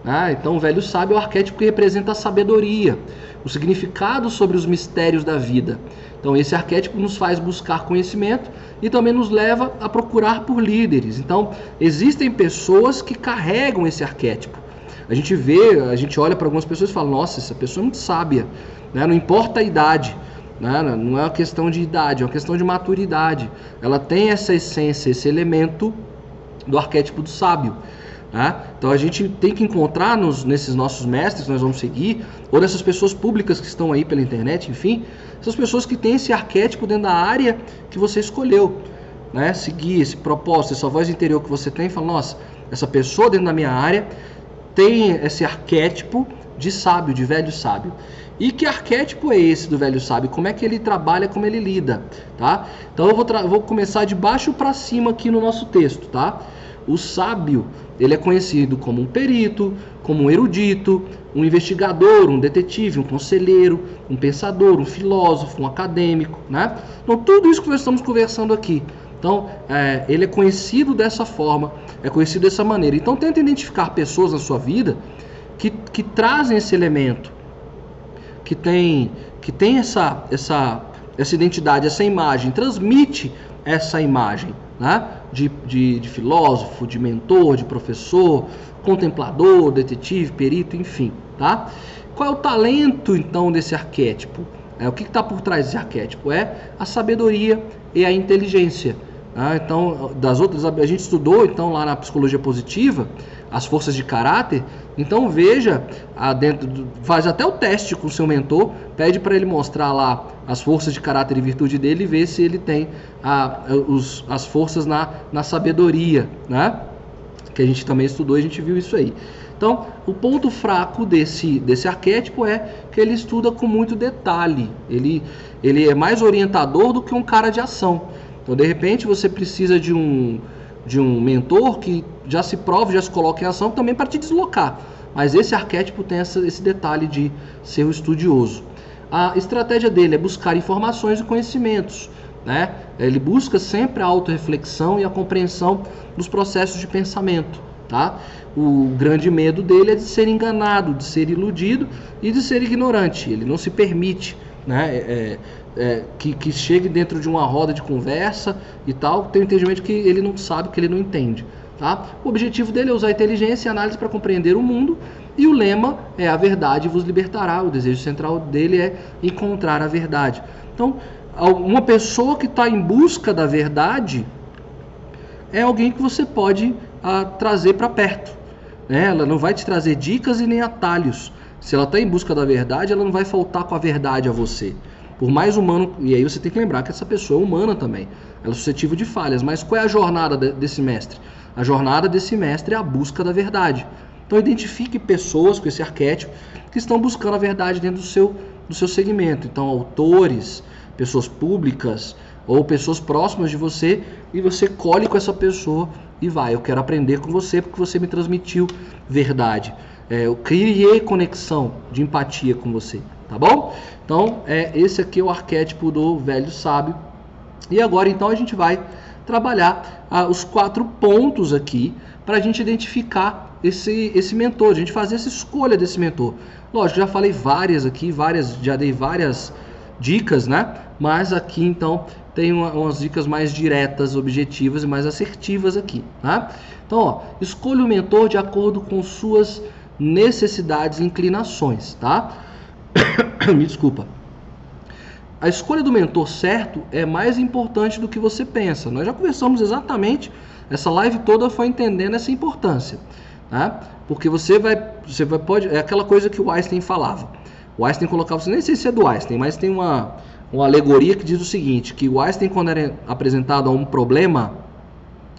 Speaker 1: Né? Então, o velho sábio é o arquétipo que representa a sabedoria, o significado sobre os mistérios da vida. Então, esse arquétipo nos faz buscar conhecimento e também nos leva a procurar por líderes. Então, existem pessoas que carregam esse arquétipo. A gente vê, a gente olha para algumas pessoas e fala: nossa, essa pessoa é muito sábia, né? não importa a idade. Né? Não é uma questão de idade, é uma questão de maturidade. Ela tem essa essência, esse elemento do arquétipo do sábio. Né? Então a gente tem que encontrar nos, nesses nossos mestres que nós vamos seguir, ou nessas pessoas públicas que estão aí pela internet, enfim, essas pessoas que têm esse arquétipo dentro da área que você escolheu. Né? Seguir esse propósito, essa voz interior que você tem, e falar, nossa, essa pessoa dentro da minha área tem esse arquétipo de sábio, de velho sábio. E que arquétipo é esse do velho sábio? Como é que ele trabalha, como ele lida, tá? Então eu vou, vou começar de baixo para cima aqui no nosso texto, tá? O sábio, ele é conhecido como um perito, como um erudito, um investigador, um detetive, um conselheiro, um pensador, um filósofo, um acadêmico, né? Então tudo isso que nós estamos conversando aqui. Então, é, ele é conhecido dessa forma, é conhecido dessa maneira. Então, tenta identificar pessoas na sua vida que, que trazem esse elemento, que tem, que tem essa, essa, essa identidade, essa imagem, transmite essa imagem né? de, de, de filósofo, de mentor, de professor, contemplador, detetive, perito, enfim. Tá? Qual é o talento então desse arquétipo? É, o que está por trás desse arquétipo? É a sabedoria e a inteligência. Né? Então, das outras, a gente estudou então lá na psicologia positiva as forças de caráter. Então veja, dentro do, faz até o teste com o seu mentor, pede para ele mostrar lá as forças de caráter e virtude dele e ver se ele tem a, os, as forças na, na sabedoria, né? Que a gente também estudou, a gente viu isso aí. Então, o ponto fraco desse, desse arquétipo é que ele estuda com muito detalhe. Ele, ele é mais orientador do que um cara de ação. Então, de repente, você precisa de um, de um mentor que já se prove, já se coloca em ação também para te deslocar. Mas esse arquétipo tem essa, esse detalhe de ser o estudioso. A estratégia dele é buscar informações e conhecimentos. Né? Ele busca sempre a autorreflexão e a compreensão dos processos de pensamento. Tá? O grande medo dele é de ser enganado, de ser iludido e de ser ignorante. Ele não se permite né, é, é, que, que chegue dentro de uma roda de conversa e tal, tem um entendimento que ele não sabe, que ele não entende. Tá? O objetivo dele é usar inteligência e análise para compreender o mundo e o lema é a verdade vos libertará. O desejo central dele é encontrar a verdade. Então, uma pessoa que está em busca da verdade é alguém que você pode a, trazer para perto. Né? Ela não vai te trazer dicas e nem atalhos. Se ela está em busca da verdade, ela não vai faltar com a verdade a você. Por mais humano, e aí você tem que lembrar que essa pessoa é humana também. Ela é suscetível de falhas. Mas qual é a jornada desse mestre? A jornada desse mestre é a busca da verdade. Então identifique pessoas com esse arquétipo que estão buscando a verdade dentro do seu, do seu segmento. Então, autores, pessoas públicas ou pessoas próximas de você, e você colhe com essa pessoa e vai. Eu quero aprender com você porque você me transmitiu verdade. É, eu criei conexão de empatia com você, tá bom? Então, é, esse aqui é o arquétipo do velho sábio. E agora, então, a gente vai trabalhar ah, os quatro pontos aqui para a gente identificar esse, esse mentor, a gente fazer essa escolha desse mentor. Lógico, já falei várias aqui, várias, já dei várias dicas, né? Mas aqui então tem uma, umas dicas mais diretas, objetivas e mais assertivas aqui, tá? Então, ó, escolha o mentor de acordo com suas necessidades e inclinações, tá? Me desculpa. a escolha do mentor certo é mais importante do que você pensa. Nós já conversamos exatamente, essa live toda foi entendendo essa importância. Tá? Porque você vai, você vai pode, é aquela coisa que o Einstein falava. O Einstein colocava, nem sei se é do Einstein, mas tem uma, uma alegoria que diz o seguinte, que o Einstein quando era apresentado a um problema,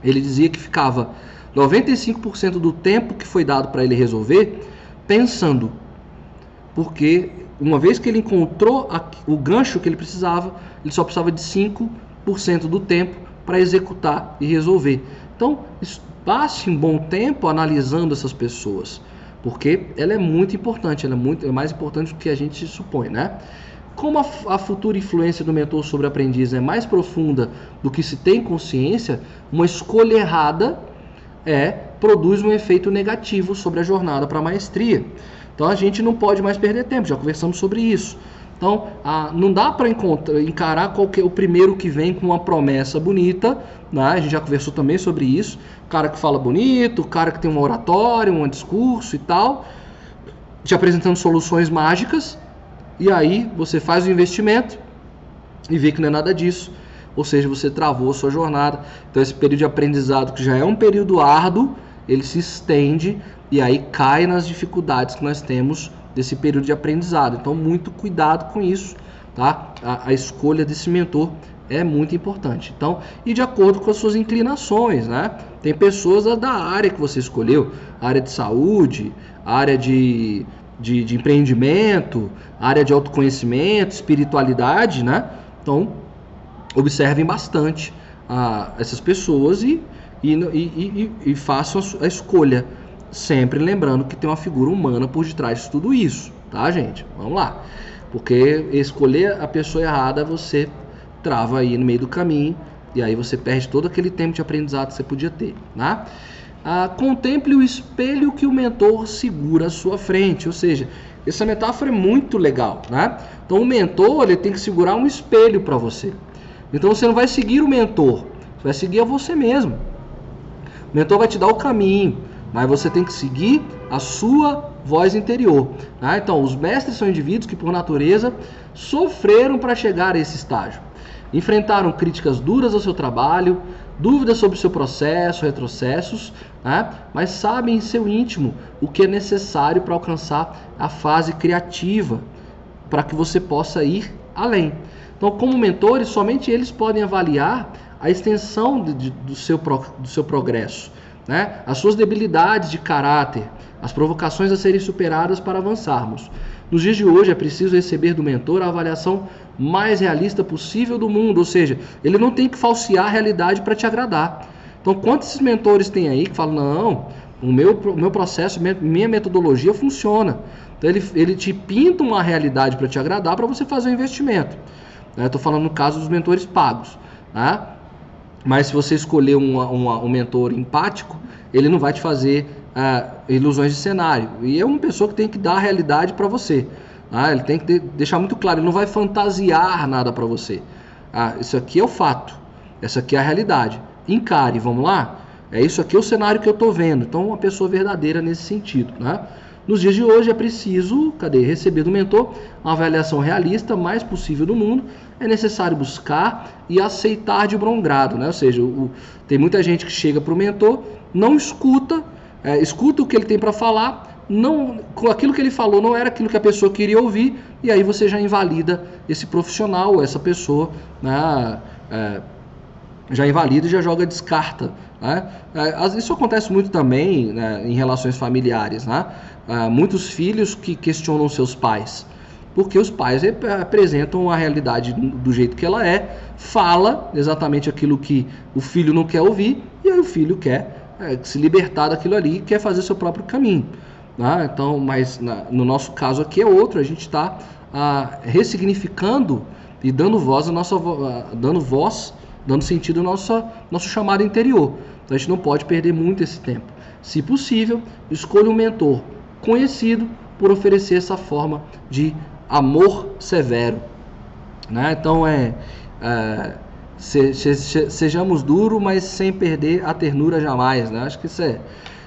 Speaker 1: ele dizia que ficava 95% do tempo que foi dado para ele resolver pensando. Porque uma vez que ele encontrou o gancho que ele precisava, ele só precisava de 5% do tempo para executar e resolver. Então, passe um bom tempo analisando essas pessoas, porque ela é muito importante, ela é muito é mais importante do que a gente supõe, né? Como a, a, futura influência do mentor sobre o aprendiz é mais profunda do que se tem consciência, uma escolha errada é produz um efeito negativo sobre a jornada para a maestria. Então a gente não pode mais perder tempo, já conversamos sobre isso. Então, a, não dá para encarar qualquer, o primeiro que vem com uma promessa bonita, né? a gente já conversou também sobre isso. O cara que fala bonito, o cara que tem uma oratória, um discurso e tal, te apresentando soluções mágicas, e aí você faz o investimento e vê que não é nada disso. Ou seja, você travou a sua jornada. Então, esse período de aprendizado, que já é um período árduo, ele se estende e aí cai nas dificuldades que nós temos desse período de aprendizado. Então, muito cuidado com isso, tá? A, a, escolha desse mentor é muito importante. Então, e de acordo com as suas inclinações, né? Tem pessoas da área que você escolheu, área de saúde, área de, de, de empreendimento, área de autoconhecimento, espiritualidade, né? Então, observem bastante ah, essas pessoas e, e, e, e, e façam a escolha Sempre lembrando que tem uma figura humana por detrás de tudo isso, tá, gente? Vamos lá. Porque escolher a pessoa errada, você trava aí no meio do caminho e aí você perde todo aquele tempo de aprendizado que você podia ter, né? Ah, contemple o espelho que o mentor segura à sua frente, ou seja, essa metáfora é muito legal, né? Então o mentor ele tem que segurar um espelho para você. Então você não vai seguir o mentor, você vai seguir a você mesmo. O mentor vai te dar o caminho, mas você tem que seguir a sua voz interior. Né? Então, os mestres são indivíduos que, por natureza, sofreram para chegar a esse estágio. Enfrentaram críticas duras ao seu trabalho, dúvidas sobre o seu processo, retrocessos, né? mas sabem em seu íntimo o que é necessário para alcançar a fase criativa, para que você possa ir além. Então, como mentores, somente eles podem avaliar a extensão de, de, do, seu pro, do seu progresso né? as suas debilidades de caráter, as provocações a serem superadas para avançarmos. Nos dias de hoje é preciso receber do mentor a avaliação mais realista possível do mundo, ou seja, ele não tem que falsear a realidade para te agradar. Então, quantos esses mentores tem aí que falam, não, o meu, o meu processo, minha metodologia funciona. Então, ele, ele te pinta uma realidade para te agradar para você fazer o um investimento. Estou né? falando no caso dos mentores pagos. Né? Mas se você escolher um, um, um mentor empático, ele não vai te fazer uh, ilusões de cenário. E é uma pessoa que tem que dar a realidade para você. Ah, ele tem que deixar muito claro, ele não vai fantasiar nada para você. Ah, isso aqui é o fato, essa aqui é a realidade. Encare, vamos lá? É isso aqui é o cenário que eu estou vendo. Então, uma pessoa verdadeira nesse sentido. Né? Nos dias de hoje é preciso, cadê? Receber do mentor uma avaliação realista, mais possível do mundo. É necessário buscar e aceitar de bom grado, né? Ou seja, o, tem muita gente que chega para o mentor, não escuta, é, escuta o que ele tem para falar, não, com aquilo que ele falou não era aquilo que a pessoa queria ouvir, e aí você já invalida esse profissional, essa pessoa, né? É, já invalida e já joga descarta. Né? É, isso acontece muito também né, em relações familiares. Né? Ah, muitos filhos que questionam seus pais, porque os pais apresentam a realidade do jeito que ela é, fala exatamente aquilo que o filho não quer ouvir, e aí o filho quer é, se libertar daquilo ali e quer fazer seu próprio caminho. Né? Então, mas na, no nosso caso aqui é outro, a gente está ah, ressignificando e dando voz a nossa ah, dando voz, dando sentido ao nosso, nosso chamado interior. Então a gente não pode perder muito esse tempo. Se possível, escolha um mentor conhecido por oferecer essa forma de amor severo. Né? Então é, é se, se, sejamos duros, mas sem perder a ternura jamais. Né? Acho que isso é,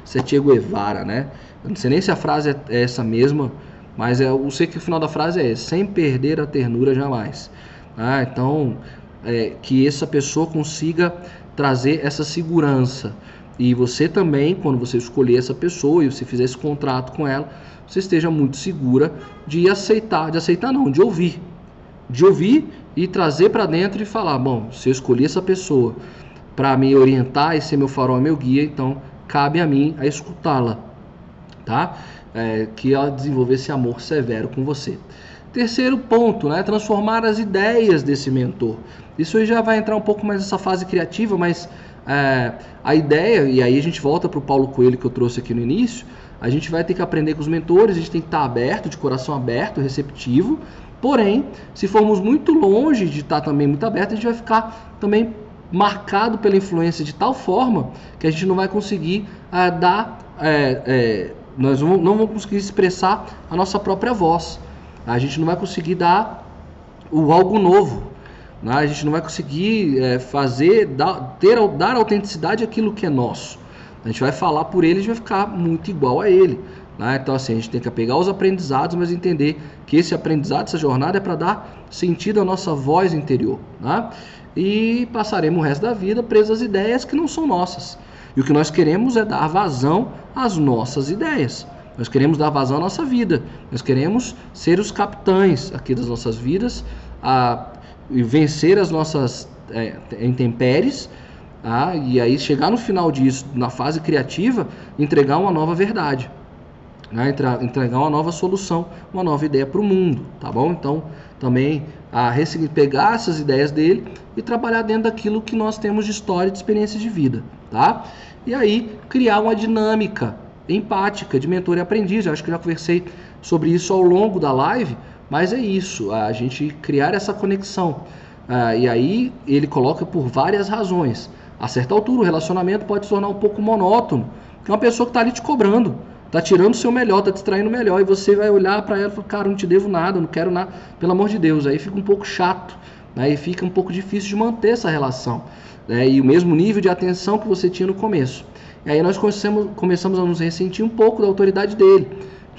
Speaker 1: isso é Che Guevara, né? Eu não sei nem se a frase é, é essa mesma, mas é, eu sei que o final da frase é sem perder a ternura jamais. Ah, então, é, que essa pessoa consiga trazer essa segurança. E você também, quando você escolher essa pessoa e você fizer esse contrato com ela, você esteja muito segura de aceitar, de aceitar não, de ouvir. De ouvir e trazer para dentro e falar, bom, se eu escolhi essa pessoa para me orientar e ser meu farol e meu guia, então cabe a mim a escutá-la, tá? É, que ela desenvolver esse amor severo com você. Terceiro ponto, né? Transformar as ideias desse mentor. Isso aí já vai entrar um pouco mais nessa fase criativa, mas é, a ideia, e aí a gente volta para o Paulo Coelho que eu trouxe aqui no início, a gente vai ter que aprender com os mentores, a gente tem que estar aberto, de coração aberto, receptivo. Porém, se formos muito longe de estar também muito aberto, a gente vai ficar também marcado pela influência de tal forma que a gente não vai conseguir uh, dar, é, é, nós não, não vamos conseguir expressar a nossa própria voz. A gente não vai conseguir dar o algo novo. Né? A gente não vai conseguir é, fazer, dar, ter, dar autenticidade àquilo que é nosso. A gente vai falar por ele e vai ficar muito igual a ele. Né? Então, assim, a gente tem que pegar os aprendizados, mas entender que esse aprendizado, essa jornada é para dar sentido à nossa voz interior. Né? e passaremos o resto da vida presos às ideias que não são nossas. E o que nós queremos é dar vazão às nossas ideias. Nós queremos dar vazão à nossa vida. Nós queremos ser os capitães aqui das nossas vidas, a, e vencer as nossas é, intempéries, ah, e aí chegar no final disso, na fase criativa, entregar uma nova verdade né, entregar uma nova solução, uma nova ideia para o mundo, tá bom? Então, também a pegar essas ideias dele e trabalhar dentro daquilo que nós temos de história e de experiência de vida, tá? E aí criar uma dinâmica empática de mentor e aprendiz. Eu acho que já conversei sobre isso ao longo da live, mas é isso, a gente criar essa conexão. Ah, e aí ele coloca por várias razões. A certa altura, o relacionamento pode se tornar um pouco monótono, porque é uma pessoa que está ali te cobrando tá tirando o seu melhor, tá distraindo o melhor, e você vai olhar para ela e falar, cara, não te devo nada, não quero nada, pelo amor de Deus. Aí fica um pouco chato, né? e fica um pouco difícil de manter essa relação. Né? E o mesmo nível de atenção que você tinha no começo. E aí nós começamos, começamos a nos ressentir um pouco da autoridade dele.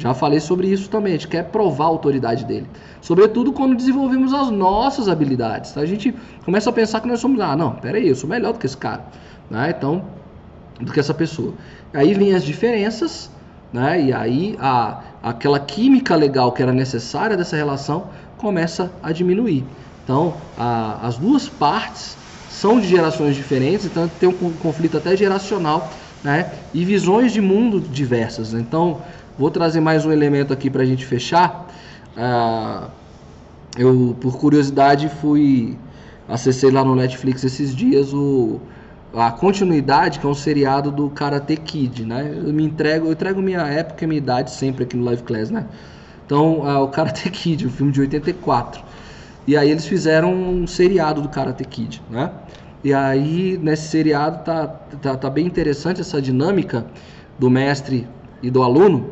Speaker 1: Já falei sobre isso também, a gente quer provar a autoridade dele. Sobretudo quando desenvolvemos as nossas habilidades. Tá? A gente começa a pensar que nós somos, ah, não, peraí, eu sou melhor do que esse cara. Né? Então, do que essa pessoa. Aí vem as diferenças, né? E aí a, aquela química legal que era necessária dessa relação começa a diminuir. Então, a, as duas partes são de gerações diferentes, então tem um conflito até geracional, né? E visões de mundo diversas. Então, vou trazer mais um elemento aqui para a gente fechar. Uh, eu, por curiosidade, fui acessei lá no Netflix esses dias o a continuidade, que é um seriado do Karate Kid, né? Eu me entrego, eu entrego minha época e minha idade sempre aqui no Live Class, né? Então, o Karate Kid, o um filme de 84. E aí eles fizeram um seriado do Karate Kid, né? E aí nesse seriado tá, tá, tá bem interessante essa dinâmica do mestre e do aluno.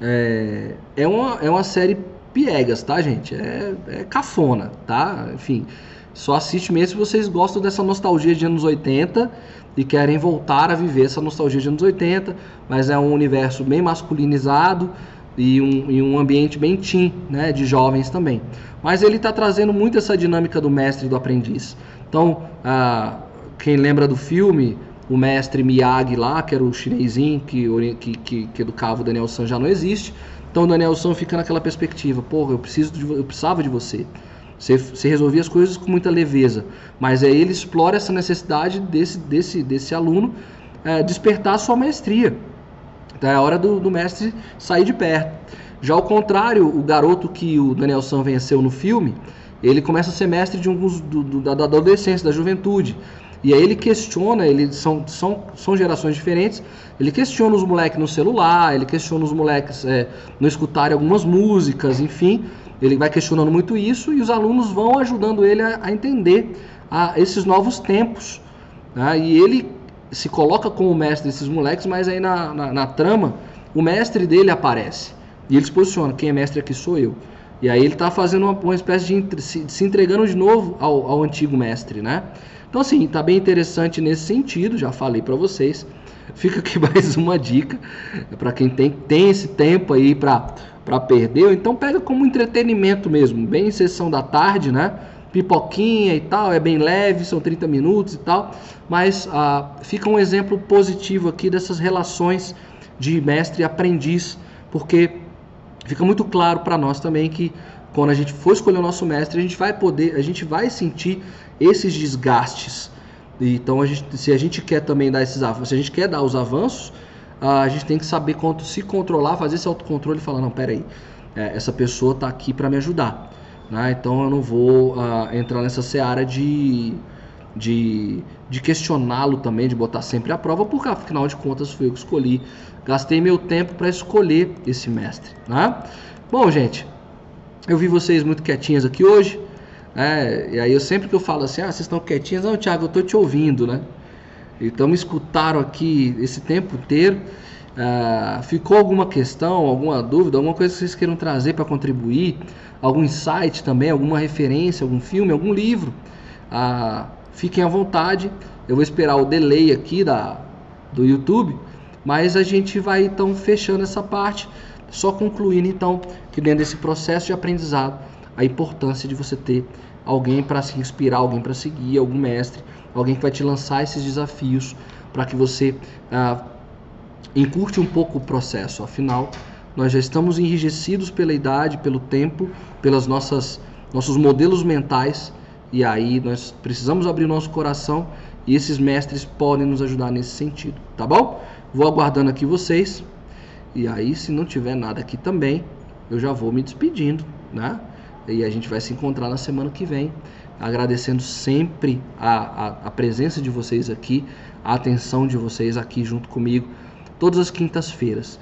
Speaker 1: É, é, uma, é uma série piegas, tá, gente? É, é cafona, tá? Enfim, só assiste mesmo se vocês gostam dessa nostalgia de anos 80 e querem voltar a viver essa nostalgia de anos 80, mas é um universo bem masculinizado e um, e um ambiente bem teen, né, de jovens também. Mas ele está trazendo muito essa dinâmica do mestre e do aprendiz. Então, ah, quem lembra do filme, o mestre Miyagi lá, que era o chinesinho que, que, que, que educava o Daniel San, já não existe. Então o Daniel San fica naquela perspectiva, porra, eu, preciso de, eu precisava de você. Você, você resolvia as coisas com muita leveza, mas aí ele explora essa necessidade desse, desse, desse aluno é, despertar a sua maestria. Então é a hora do, do, mestre sair de perto. Já ao contrário, o garoto que o Daniel San venceu no filme, ele começa a ser mestre de alguns do, do, da, da adolescência, da juventude. E aí ele questiona, eles são, são, são gerações diferentes, ele questiona os moleques no celular, ele questiona os moleques é, não escutarem algumas músicas, enfim. Ele vai questionando muito isso e os alunos vão ajudando ele a, a entender a, esses novos tempos. Né? E ele se coloca como mestre desses moleques, mas aí na, na, na, trama o mestre dele aparece. E ele se posiciona, quem é mestre aqui sou eu. E aí ele está fazendo uma, uma, espécie de se, se entregando de novo ao, ao, antigo mestre, né? Então assim, está bem interessante nesse sentido, já falei para vocês. fica aqui mais uma dica para quem tem, tem esse tempo aí para perder. Então pega como entretenimento mesmo, bem em sessão da tarde, né? Pipoquinha e tal, é bem leve, são 30 minutos e tal. Mas ah, fica um exemplo positivo aqui dessas relações de mestre e aprendiz, porque fica muito claro para nós também que quando a gente for escolher o nosso mestre, a gente vai poder, a gente vai sentir esses desgastes. Então, a gente, se a gente quer também dar esses avanços, se a gente quer dar os avanços, a gente tem que saber quanto se controlar, fazer esse autocontrole e falar, não, peraí, é, essa pessoa está aqui para me ajudar. Né? Então eu não vou uh, entrar nessa seara de, de, de questioná-lo também, de botar sempre à prova, porque afinal de contas fui eu que escolhi. Gastei meu tempo para escolher esse mestre. Né? Bom, gente, eu vi vocês muito quietinhas aqui hoje. Né? E aí eu sempre que eu falo assim, ah, vocês estão quietinhas, não, Thiago, eu estou te ouvindo, né? Então me escutaram aqui esse tempo inteiro. Uh, ficou alguma questão, alguma dúvida, alguma coisa que vocês queiram trazer para contribuir? Algum insight também, alguma referência, algum filme, algum livro? Uh, fiquem à vontade. Eu vou esperar o delay aqui da, do YouTube, mas a gente vai então fechando essa parte, só concluindo então que dentro desse processo de aprendizado, a importância de você ter alguém para se inspirar, alguém para seguir, algum mestre, alguém que vai te lançar esses desafios para que você ah, encurte um pouco o processo. Afinal, nós já estamos enrijecidos pela idade, pelo tempo, pelas nossas nossos modelos mentais e aí nós precisamos abrir nosso coração e esses mestres podem nos ajudar nesse sentido, tá bom? Vou aguardando aqui vocês. E aí, se não tiver nada aqui também, eu já vou me despedindo, né? E a gente vai se encontrar na semana que vem, agradecendo sempre a, a, a presença de vocês aqui, a atenção de vocês aqui junto comigo, todas as quintas-feiras.